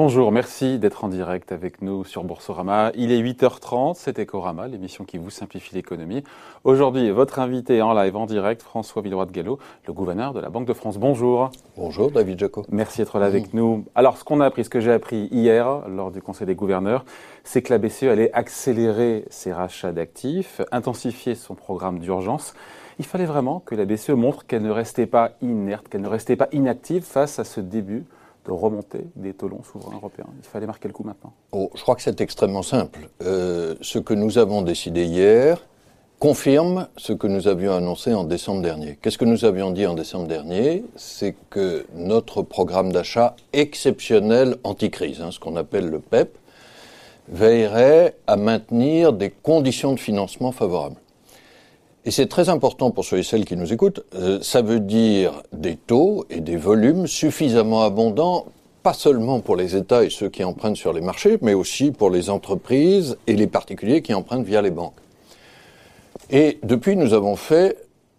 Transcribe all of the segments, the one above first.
Bonjour, merci d'être en direct avec nous sur Boursorama. Il est 8h30, c'est Ecorama, l'émission qui vous simplifie l'économie. Aujourd'hui, votre invité en live, en direct, François Villeroy de Gallo, le gouverneur de la Banque de France. Bonjour. Bonjour, David Jaco. Merci d'être là avec nous. Alors, ce qu'on a appris, ce que j'ai appris hier lors du Conseil des gouverneurs, c'est que la BCE allait accélérer ses rachats d'actifs, intensifier son programme d'urgence. Il fallait vraiment que la BCE montre qu'elle ne restait pas inerte, qu'elle ne restait pas inactive face à ce début de remonter des taux souverains européens Il fallait marquer le coup maintenant. Oh, je crois que c'est extrêmement simple. Euh, ce que nous avons décidé hier confirme ce que nous avions annoncé en décembre dernier. Qu'est-ce que nous avions dit en décembre dernier? C'est que notre programme d'achat exceptionnel anti-crise, hein, ce qu'on appelle le PEP, veillerait à maintenir des conditions de financement favorables. Et c'est très important pour ceux et celles qui nous écoutent, euh, ça veut dire des taux et des volumes suffisamment abondants, pas seulement pour les États et ceux qui empruntent sur les marchés, mais aussi pour les entreprises et les particuliers qui empruntent via les banques. Et depuis, nous avons fait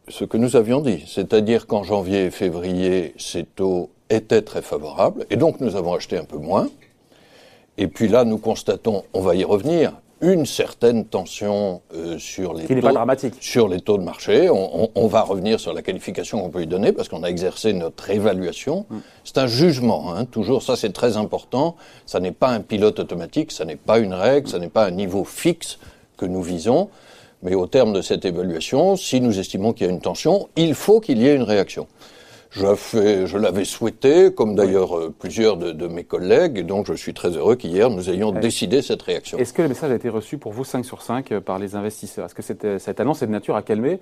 ce que nous avions dit, c'est-à-dire qu'en janvier et février, ces taux étaient très favorables, et donc nous avons acheté un peu moins. Et puis là, nous constatons, on va y revenir, une certaine tension euh, sur les taux, dramatique. sur les taux de marché. On, va revenir sur la qualification qu'on peut lui donner parce qu'on a exercé notre évaluation. Mm. C'est un jugement, hein, toujours. Ça, c'est très important. Ça n'est pas un pilote automatique, ça n'est pas une règle, ça n'est pas un niveau fixe que nous visons. Mais au terme de cette évaluation, si nous estimons qu'il y a une tension, il faut qu'il y ait une réaction. Je, je l'avais souhaité, comme d'ailleurs euh, plusieurs de, mes collègues, et donc je suis très heureux qu'hier nous ayons décidé cette réaction. Est-ce que le message a été reçu pour vous 5 sur 5 euh, par les investisseurs? Est-ce que cette, euh, cette, annonce est de nature à calmer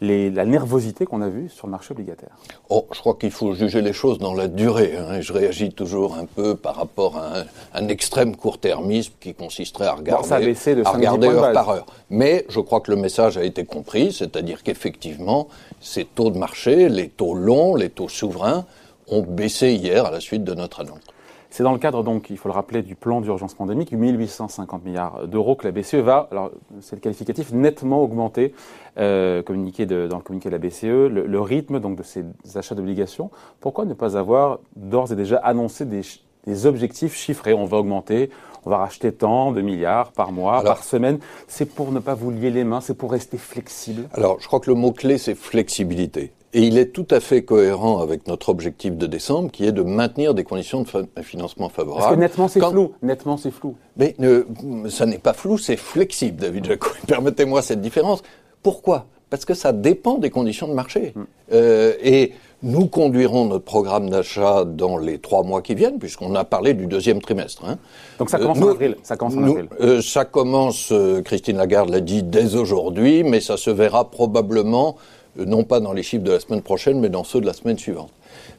les, la nervosité qu'on a vue sur le marché obligataire? Oh, Je crois qu'il faut juger les choses dans la durée. Hein, et je réagis toujours un peu par rapport à un, extrême court-termisme qui consisterait à regarder, ça a baissé de à regarder heure par heure. Mais je crois que le message a été compris, c'est-à-dire qu'effectivement, ces taux de marché, les taux longs, les taux souverains ont baissé hier à la suite de notre annonce. C'est dans le cadre, donc, il faut le rappeler, du plan d'urgence pandémique, 1850 milliards d'euros que la BCE va, alors c'est le qualificatif, nettement augmenter, euh, communiqué dans le communiqué de la BCE, le, rythme donc de ces achats d'obligations. Pourquoi ne pas avoir d'ores et déjà annoncé des, des, objectifs chiffrés? On va augmenter, on va racheter tant de milliards par mois, par semaine. C'est pour ne pas vous lier les mains, c'est pour rester flexible. Alors, je crois que le mot-clé, c'est flexibilité. Et il est tout à fait cohérent avec notre objectif de décembre, qui est de maintenir des conditions de financement favorables. Parce que nettement c'est flou. Nettement c'est flou. Mais ça n'est pas flou, c'est flexible, David Jaco. Permettez-moi cette différence. Pourquoi? Parce que ça dépend des conditions de marché. Hmm. Euh, et nous conduirons notre programme d'achat dans les trois mois qui viennent, puisqu'on a parlé du deuxième trimestre. Hein. Donc ça commence en avril. Ça commence en avril. Euh, ça commence, euh, Christine Lagarde l'a dit dès aujourd'hui, mais ça se verra probablement euh, non pas dans les chiffres de la semaine prochaine, mais dans ceux de la semaine suivante.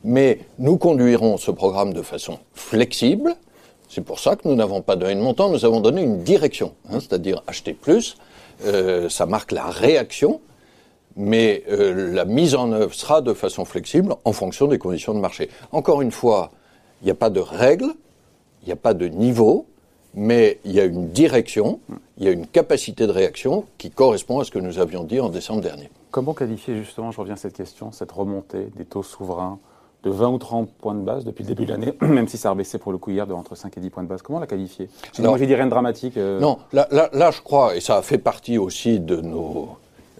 Mais nous conduirons ce programme de façon flexible. C'est pour ça que nous n'avons pas donné de montant, nous avons donné une direction, hein, c'est-à-dire acheter plus. Euh, ça marque la réaction, mais euh, la mise en œuvre sera de façon flexible en fonction des conditions de marché. Encore une fois, il n'y a pas de règles, il n'y a pas de niveau, mais il y a une direction, il y a une capacité de réaction qui correspond à ce que nous avions dit en décembre dernier. Comment qualifier justement, je reviens à cette question, cette remontée des taux souverains de 20 ou 30 points de base depuis le début de l'année, même si ça a baissé pour le coup hier de entre 5 et 10 points de base. Comment la qualifier? Moi, j'ai dit rien de dramatique. Euh. Non, là, là, je crois, et ça fait partie aussi de, nos,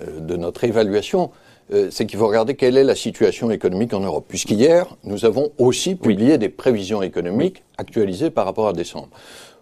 euh, de notre évaluation, euh, c'est qu'il faut regarder quelle est la situation économique en Europe. Puisqu'hier, nous avons aussi publié des prévisions économiques actualisées par rapport à décembre.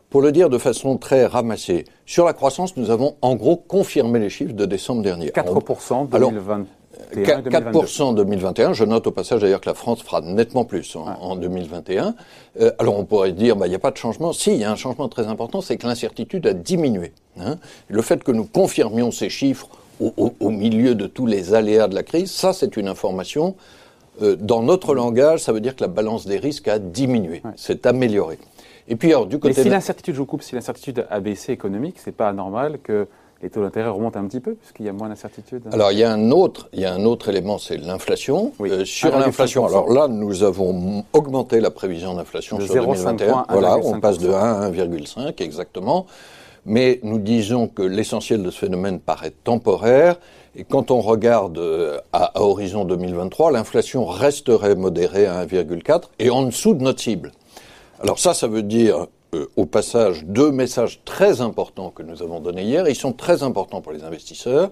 Pour le dire de façon très ramassée, sur la croissance, nous avons en gros confirmé les chiffres de décembre dernier. 4% 2020. 4%, en 2021. Je note au passage d'ailleurs que la France fera nettement plus en, 2021. Euh, alors on pourrait dire, bah, il n'y a pas de changement. Si, il y a un changement très important, c'est que l'incertitude a diminué. Hein. Le fait que nous confirmions ces chiffres au, milieu de tous les aléas de la crise, ça c'est une information. Euh, dans notre langage, ça veut dire que la balance des risques a diminué, c'est amélioré. Et puis, alors, du côté. Mais si l'incertitude, je vous coupe, si l'incertitude a baissé économique, c'est pas anormal que les taux d'intérêt remontent un petit peu, puisqu'il y a moins d'incertitude Alors, il y a un autre, il y a un autre élément, c'est l'inflation. Euh, sur l'inflation, alors là, nous avons augmenté la prévision d'inflation sur 2021. Voilà, on passe de 1 à 1,5 exactement. Mais nous disons que l'essentiel de ce phénomène paraît temporaire. Et quand on regarde euh, à, à horizon 2023, l'inflation resterait modérée à 1,4 et en dessous de notre cible. Alors ça, ça veut dire euh, au passage deux messages très importants que nous avons donnés hier. Ils sont très importants pour les investisseurs.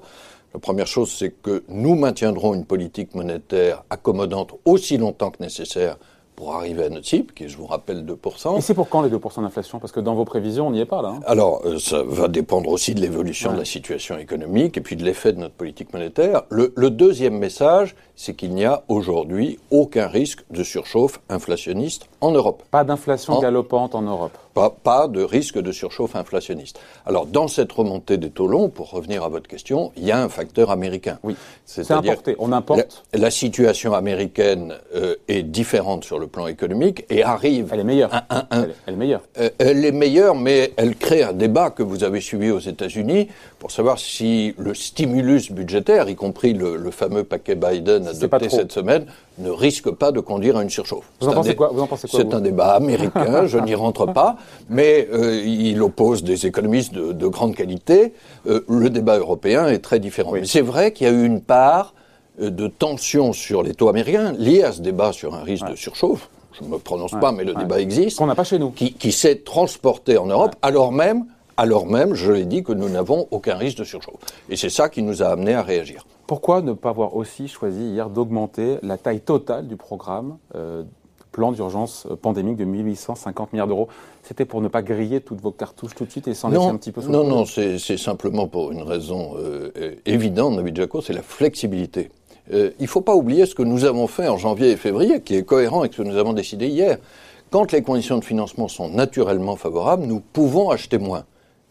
La première chose, c'est que nous maintiendrons une politique monétaire accommodante aussi longtemps que nécessaire pour arriver à notre cible, qui est, je vous rappelle, 2%. Et c'est pour quand les 2% d'inflation? Parce que dans vos prévisions, on n'y est pas là. Hein. Alors, euh, ça va dépendre aussi de l'évolution de la situation économique et puis de l'effet de notre politique monétaire. Le, le deuxième message, c'est qu'il n'y a aujourd'hui aucun risque de surchauffe inflationniste en Europe. Pas d'inflation galopante en Europe. Pas, pas, de risque de surchauffe inflationniste. Alors, dans cette remontée des taux longs, pour revenir à votre question, il y a un facteur américain. Oui, c'est importé. On importe. La, la situation américaine euh, est différente sur le plan économique et arrive. Elle est meilleure. Elle, est meilleure. Euh, elle est meilleure, mais elle crée un débat que vous avez suivi aux États-Unis pour savoir si le stimulus budgétaire, y compris le, le fameux paquet Biden adopté cette semaine, ne risque pas de conduire à une surchauffe. Vous en pensez quoi, vous en pensez quoi C'est un débat américain, je n'y rentre pas, mais euh, il oppose des économistes de, de grande qualité. Euh, le débat européen est très différent. Oui. Mais c'est vrai qu'il y a eu une part euh, de tension sur les taux américains liée à ce débat sur un risque ouais. de surchauffe. Je ne me prononce ouais. pas, mais le ouais. débat existe. Qu'on n'a pas chez nous. Qui, qui s'est transporté en Europe, alors même, alors même, je l'ai dit, que nous n'avons aucun risque de surchauffe. Et c'est ça qui nous a amené à réagir. Pourquoi ne pas avoir aussi choisi hier d'augmenter la taille totale du programme euh, plan d'urgence pandémique de 1850 milliards d'euros? C'était pour ne pas griller toutes vos cartouches tout de suite et s'en laisser un petit peu Non, non, c'est simplement pour une raison euh, évidente, David Jaco, c'est la flexibilité. Euh, il ne faut pas oublier ce que nous avons fait en janvier et février, qui est cohérent avec ce que nous avons décidé hier. Quand les conditions de financement sont naturellement favorables, nous pouvons acheter moins.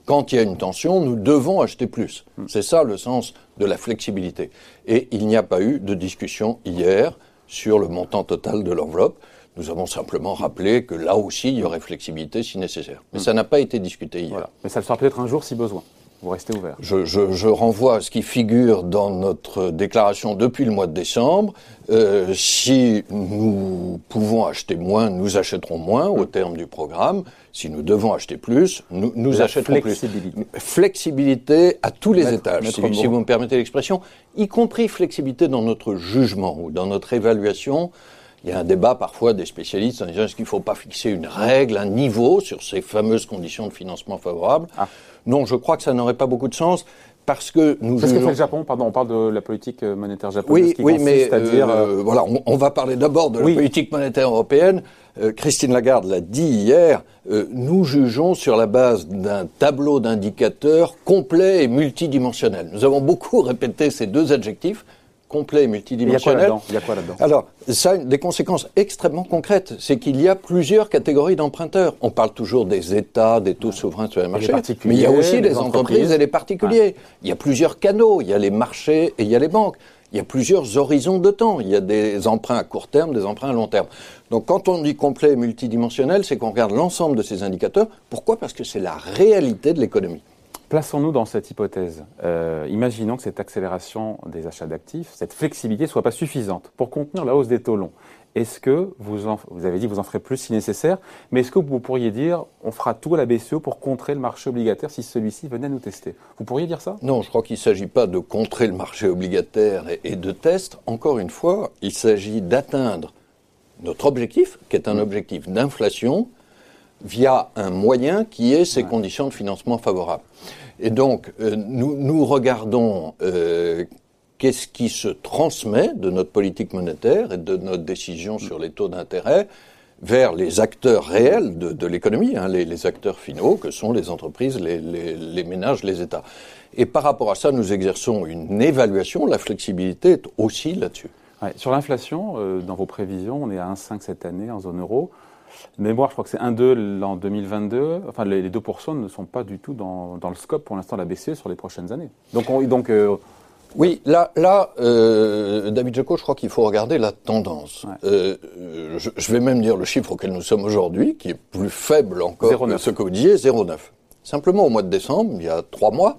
Quand il y a une tension, nous devons acheter plus. C'est ça le sens de la flexibilité. Et il n'y a pas eu de discussion hier sur le montant total de l'enveloppe. Nous avons simplement rappelé que là aussi, il y aurait flexibilité si nécessaire. Mais ça n'a pas été discuté hier. Voilà. Mais ça le sera peut-être un jour si besoin. Vous restez ouvert. Je, je, je, renvoie à ce qui figure dans notre déclaration depuis le mois de décembre. Euh, si nous pouvons acheter moins, nous achèterons moins au terme du programme. Si nous devons acheter plus, nous, nous La achèterons flexibilité. plus. Flexibilité à tous les étages, si, vous me permettez l'expression, y compris flexibilité dans notre jugement ou dans notre évaluation. Il y a un débat parfois des spécialistes en disant est-ce qu'il ne faut pas fixer une règle, un niveau sur ces fameuses conditions de financement favorables. Ah. Non, je crois que ça n'aurait pas beaucoup de sens parce que nous. C'est ce que fait le Japon. Pardon, on parle de la politique monétaire japonaise. Oui, qui oui, mais c'est-à-dire euh, voilà, on, on, va parler d'abord de la politique monétaire européenne. Euh, Christine Lagarde l'a dit hier. Euh, nous jugeons sur la base d'un tableau d'indicateurs complet et multidimensionnel. Nous avons beaucoup répété ces deux adjectifs complet et multidimensionnel. Il y a quoi là-dedans? Alors, ça a des conséquences extrêmement concrètes. C'est qu'il y a plusieurs catégories d'emprunteurs. On parle toujours des États, des taux souverains sur les marchés, mais il y a aussi les, les entreprises, entreprises, et les particuliers. Ouais. Il y a plusieurs canaux. Il y a les marchés et il y a les banques. Il y a plusieurs horizons de temps. Il y a des emprunts à court terme, des emprunts à long terme. Donc quand on dit complet et multidimensionnel, c'est qu'on regarde l'ensemble de ces indicateurs. Pourquoi? Parce que c'est la réalité de l'économie. Plaçons-nous dans cette hypothèse. Euh, imaginons que cette accélération des achats d'actifs, cette flexibilité ne soit pas suffisante pour contenir la hausse des taux longs. Est-ce que vous, en, vous avez dit que vous en ferez plus si nécessaire, mais est-ce que vous pourriez dire on fera tout à la BCE pour contrer le marché obligataire si celui-ci venait à nous tester? Vous pourriez dire ça? Non, je crois qu'il ne s'agit pas de contrer le marché obligataire et, et de test. Encore une fois, il s'agit d'atteindre notre objectif, qui est un objectif d'inflation, via un moyen qui est ces ouais. conditions de financement favorables. Et donc, euh, nous, nous, regardons euh, qu'est-ce qui se transmet de notre politique monétaire et de notre décision sur les taux d'intérêt vers les acteurs réels de, de l'économie, hein, les, les, acteurs finaux que sont les entreprises, les, les, les, ménages, les États. Et par rapport à ça, nous exerçons une évaluation. La flexibilité est aussi là-dessus. Ouais, sur l'inflation, euh, dans vos prévisions, on est à 1,5 cette année en zone euro mémoire, je crois que c'est 1,2 en 2022. Enfin, les, les 2% ne sont pas du tout dans, dans le scope pour l'instant de la BCE sur les prochaines années. Donc, on, donc euh, oui, là, là euh, David Jaco, je crois qu'il faut regarder la tendance. Ouais. Euh, je, je, vais même dire le chiffre auquel nous sommes aujourd'hui, qui est plus faible encore 0, que ce que vous disiez, 0,9. Simplement, au mois de décembre, il y a trois mois,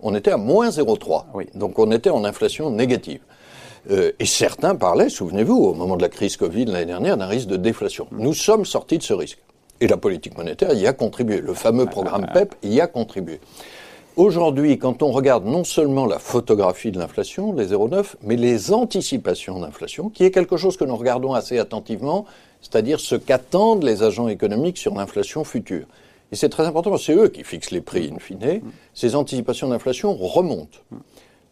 on était à moins 0,3. Oui. Donc, on était en inflation négative. Euh, et certains parlaient, souvenez-vous, au moment de la crise Covid l'année dernière, d'un risque de déflation. Nous sommes sortis de ce risque. Et la politique monétaire y a contribué. Le fameux programme PEP y a contribué. Aujourd'hui, quand on regarde non seulement la photographie de l'inflation, les 0,9, mais les anticipations d'inflation, qui est quelque chose que nous regardons assez attentivement, c'est-à-dire ce qu'attendent les agents économiques sur l'inflation future. Et c'est très important, c'est eux qui fixent les prix in fine. Ces anticipations d'inflation remontent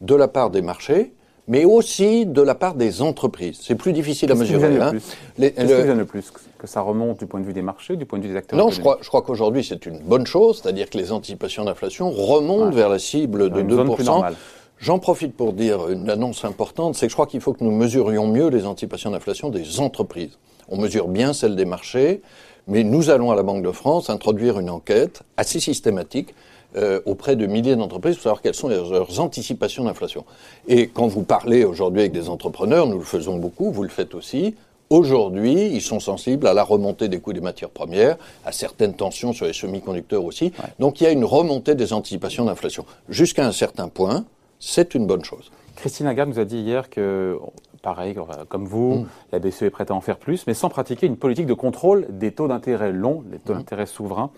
de la part des marchés, mais aussi de la part des entreprises. C'est plus difficile à mesurer. Hein. Qu'est-ce qui gêne le plus Que ça remonte du point de vue des marchés, du point de vue des acteurs Non, je crois, je crois qu'aujourd'hui c'est une bonne chose, c'est-à-dire que les anticipations d'inflation remontent vers la cible de 2%. J'en profite pour dire une annonce importante, c'est que je crois qu'il faut que nous mesurions mieux les anticipations d'inflation des entreprises. On mesure bien celles des marchés, mais nous allons à la Banque de France introduire une enquête assez systématique euh, auprès de milliers d'entreprises pour savoir quelles sont leurs, anticipations d'inflation. Et quand vous parlez aujourd'hui avec des entrepreneurs, nous le faisons beaucoup, vous le faites aussi, Aujourd'hui, ils sont sensibles à la remontée des coûts des matières premières, à certaines tensions sur les semi-conducteurs aussi. Donc il y a une remontée des anticipations d'inflation. Jusqu'à un certain point, c'est une bonne chose. Christine Lagarde nous a dit hier que, pareil, comme vous, mm. la BCE est prête à en faire plus, mais sans pratiquer une politique de contrôle des taux d'intérêt longs, les taux mm. d'intérêt souverains.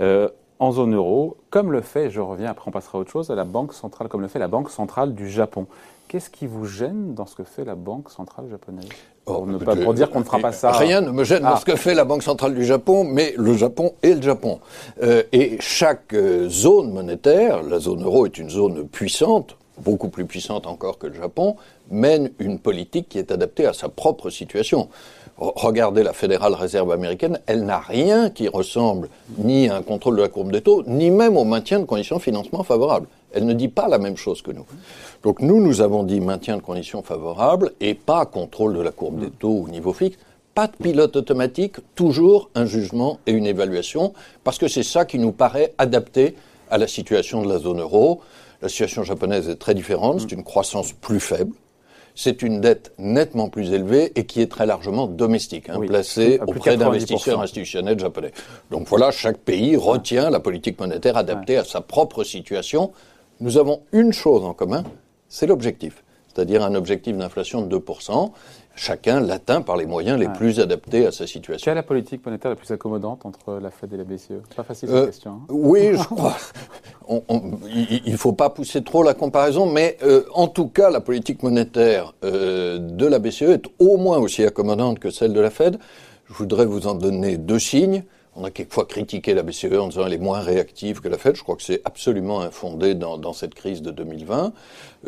Euh, en zone euro, comme le fait, je reviens, après on passera à autre chose, à la Banque centrale, comme le fait la Banque centrale du Japon. Qu'est-ce qui vous gêne dans ce que fait la Banque centrale japonaise pour, oh, pas, pour dire qu'on ne fera pas ça. Rien ne me gêne dans ah. ce que fait la Banque centrale du Japon, mais le Japon est le Japon. Euh, et chaque euh, zone monétaire, la zone euro est une zone puissante, beaucoup plus puissante encore que le Japon, mène une politique qui est adaptée à sa propre situation. Regardez la Fédérale Réserve américaine, elle n'a rien qui ressemble ni à un contrôle de la courbe des taux, ni même au maintien de conditions de financement favorables. Elle ne dit pas la même chose que nous. Donc nous, nous avons dit maintien de conditions favorables et pas contrôle de la courbe des taux au niveau fixe. Pas de pilote automatique, toujours un jugement et une évaluation, parce que c'est ça qui nous paraît adapté à la situation de la zone euro. La situation japonaise est très différente, c'est une croissance plus faible, c'est une dette nettement plus élevée et qui est très largement domestique, hein, placée auprès d'investisseurs institutionnels japonais. Donc voilà, chaque pays retient la politique monétaire adaptée à sa propre situation. Nous avons une chose en commun, c'est l'objectif, c'est-à-dire un objectif d'inflation de 2%. Chacun l'atteint par les moyens les plus adaptés à sa situation. Quelle est la politique monétaire la plus accommodante entre la Fed et la BCE? Pas facile cette euh, question. Hein. oui, je crois. il ne faut pas pousser trop la comparaison, mais euh, en tout cas, la politique monétaire euh, de la BCE est au moins aussi accommodante que celle de la Fed. Je voudrais vous en donner deux signes. On a quelquefois critiqué la BCE en disant qu'elle est moins réactive que la Fed. Je crois que c'est absolument infondé dans, dans, cette crise de 2020.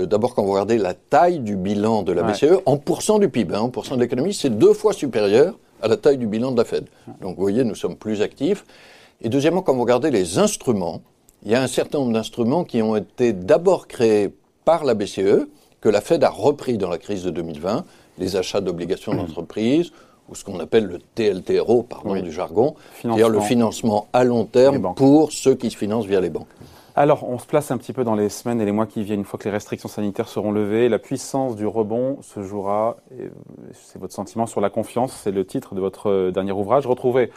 Euh, D'abord, quand vous regardez la taille du bilan de la BCE, en pourcent du PIB, hein, en pourcent de l'économie, c'est deux fois supérieur à la taille du bilan de la Fed. Donc vous voyez, nous sommes plus actifs. Et deuxièmement, quand vous regardez les instruments, il y a un certain nombre d'instruments qui ont été d'abord créés par la BCE, que la Fed a repris dans la crise de 2020, les achats d'obligations d'entreprise, ou ce qu'on appelle le TLTRO, pardon du jargon, c'est-à-dire le financement à long terme pour ceux qui se financent via les banques. Alors, on se place un petit peu dans les semaines et les mois qui viennent, une fois que les restrictions sanitaires seront levées. La puissance du rebond se jouera, c'est votre sentiment sur la confiance, c'est le titre de votre euh, dernier ouvrage. Retrouvez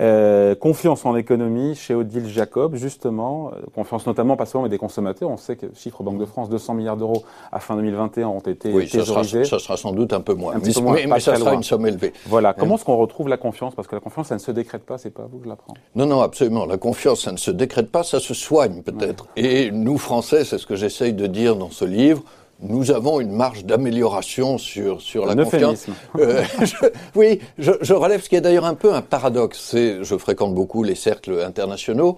euh, confiance en l'économie chez Odile Jacob, justement, euh, confiance notamment pas seulement des consommateurs. On sait que chiffre Banque de France, 200 milliards d'euros à fin 2021 ont été oui, Ça sera, ça sera, sans doute un peu moins, mais, ça sera une somme élevée. Voilà. Comment est-ce qu'on retrouve la confiance? Parce que la confiance, ça ne se décrète pas. C'est pas vous que je l'apprends. Non, non, absolument. La confiance, ça ne se décrète pas, ça se soigne peut-être. Et nous, Français, c'est ce que j'essaye de dire dans ce livre nous avons une marge d'amélioration sur, sur la confiance. Euh, oui, je, je, relève ce qui est d'ailleurs un peu un paradoxe. C'est, je fréquente beaucoup les cercles internationaux.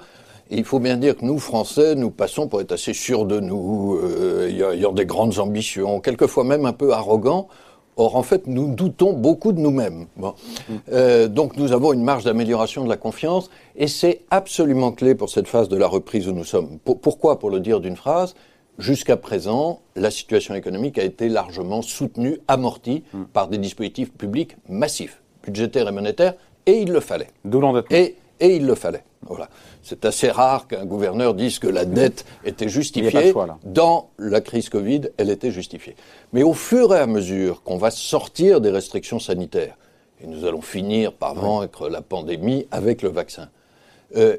Et il faut bien dire que nous, Français, nous passons pour être assez sûrs de nous, euh, ayant des grandes ambitions, quelquefois même un peu arrogants. Or, en fait, nous doutons beaucoup de nous-mêmes. Bon. Mm. Euh, donc, nous avons une marge d'amélioration de la confiance, et c'est absolument clé pour cette phase de la reprise où nous sommes. pourquoi Pour le dire d'une phrase, Jusqu'à présent, la situation économique a été largement soutenue, amortie hmm. par des dispositifs publics massifs, budgétaires et monétaires, et il le fallait. D'où l'endettement. Et, et il le fallait. Voilà. C'est assez rare qu'un gouverneur dise que la dette était justifiée. Dans la crise Covid, elle était justifiée. Mais au fur et à mesure qu'on va sortir des restrictions sanitaires, et nous allons finir par vaincre la pandémie avec le vaccin, euh,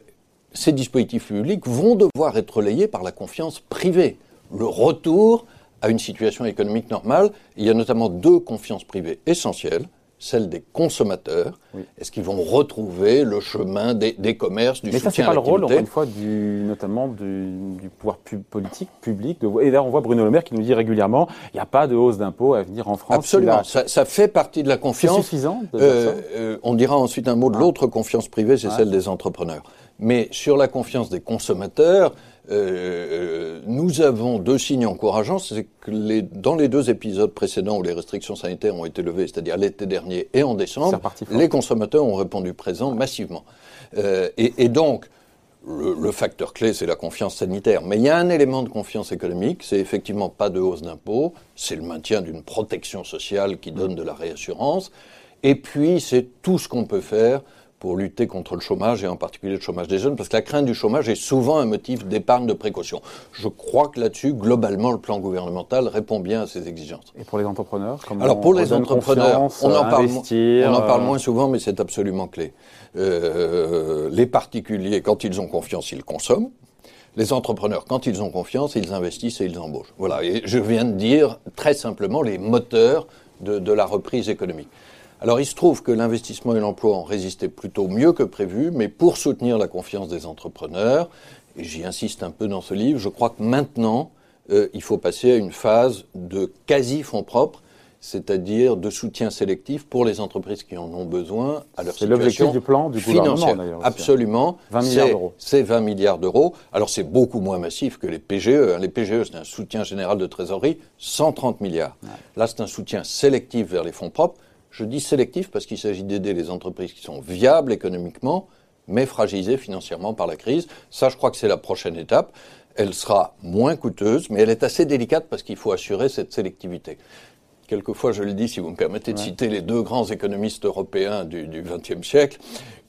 ces dispositifs publics vont devoir être relayés par la confiance privée le retour à une situation économique normale. Il y a notamment deux confiances privées essentielles. celle des consommateurs. Est-ce qu'ils vont retrouver le chemin des, commerces, du Mais soutien ça, c'est pas le rôle, encore une fois, du, notamment du, pouvoir politique, public. De, et d'ailleurs, on voit Bruno Le Maire qui nous dit régulièrement il n'y a pas de hausse d'impôts à venir en France. Absolument. Ça, fait partie de la confiance. C'est suffisant euh, euh, On dira ensuite un mot de ah. l'autre confiance privée, c'est celle des entrepreneurs. Mais sur la confiance des consommateurs, euh, nous avons deux signes encourageants, c'est que les, dans les deux épisodes précédents où les restrictions sanitaires ont été levées, c'est-à-dire l'été dernier et en décembre, les consommateurs ont répondu présent massivement. Euh, et, et, donc, le, le, facteur clé, c'est la confiance sanitaire. Mais il y a un élément de confiance économique, c'est effectivement pas de hausse d'impôts, c'est le maintien d'une protection sociale qui donne de la réassurance, et puis c'est tout ce qu'on peut faire pour lutter contre le chômage et en particulier le chômage des jeunes, parce que la crainte du chômage est souvent un motif d'épargne de précaution. Je crois que là-dessus, globalement, le plan gouvernemental répond bien à ces exigences. Et pour les entrepreneurs Alors pour les entrepreneurs, on en, parle, on en parle moins souvent, mais c'est absolument clé. Euh, les particuliers, quand ils ont confiance, ils consomment. Les entrepreneurs, quand ils ont confiance, ils investissent et ils embauchent. Voilà. Et je viens de dire très simplement les moteurs de, de la reprise économique. Alors il se trouve que l'investissement et l'emploi ont résisté plutôt mieux que prévu, mais pour soutenir la confiance des entrepreneurs, et j'y insiste un peu dans ce livre, je crois que maintenant, euh, il faut passer à une phase de quasi-fonds propres, c'est-à-dire de soutien sélectif pour les entreprises qui en ont besoin à leur situation C'est l'objectif du plan du gouvernement d'ailleurs. Hein. Absolument. 20 milliards d'euros. C'est 20 milliards d'euros. Alors c'est beaucoup moins massif que les PGE. Hein. Les PGE, c'est un soutien général de trésorerie, 130 milliards. Là, c'est un soutien sélectif vers les fonds propres. Je dis sélectif parce qu'il s'agit d'aider les entreprises qui sont viables économiquement, mais fragilisées financièrement par la crise. Ça, je crois que c'est la prochaine étape. Elle sera moins coûteuse, mais elle est assez délicate parce qu'il faut assurer cette sélectivité. Quelquefois, je le dis, si vous me permettez de citer les deux grands économistes européens du XXe siècle,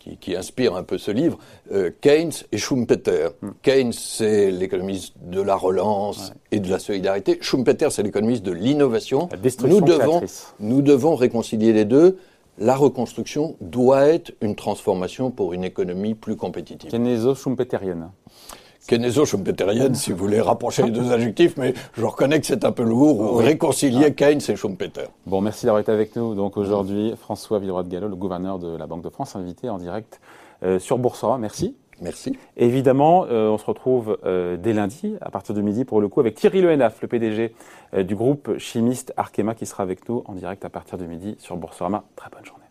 qui, qui, inspire un peu ce livre, euh, Keynes et Schumpeter. Hmm. Keynes, c'est l'économiste de la relance et de la solidarité. Schumpeter, c'est l'économiste de l'innovation. Nous devons, nous devons réconcilier les deux. La reconstruction doit être une transformation pour une économie plus compétitive. Keyneso-schumpeterienne keynéso-schumpeterienne, si vous voulez rapprocher les deux adjectifs, mais je reconnais que c'est un peu lourd, réconcilier ah. Keynes et Schumpeter. Bon, merci d'avoir été avec nous. Donc aujourd'hui, François Villeroy de Gallo, le gouverneur de la Banque de France, invité en direct euh, sur Boursorama. Merci. Merci. évidemment, euh, on se retrouve euh, dès lundi, à partir de midi, pour le coup, avec Thierry Lehenaf, le PDG du groupe chimiste Arkema, qui sera avec nous en direct à partir de midi sur Boursorama. Très bonne journée.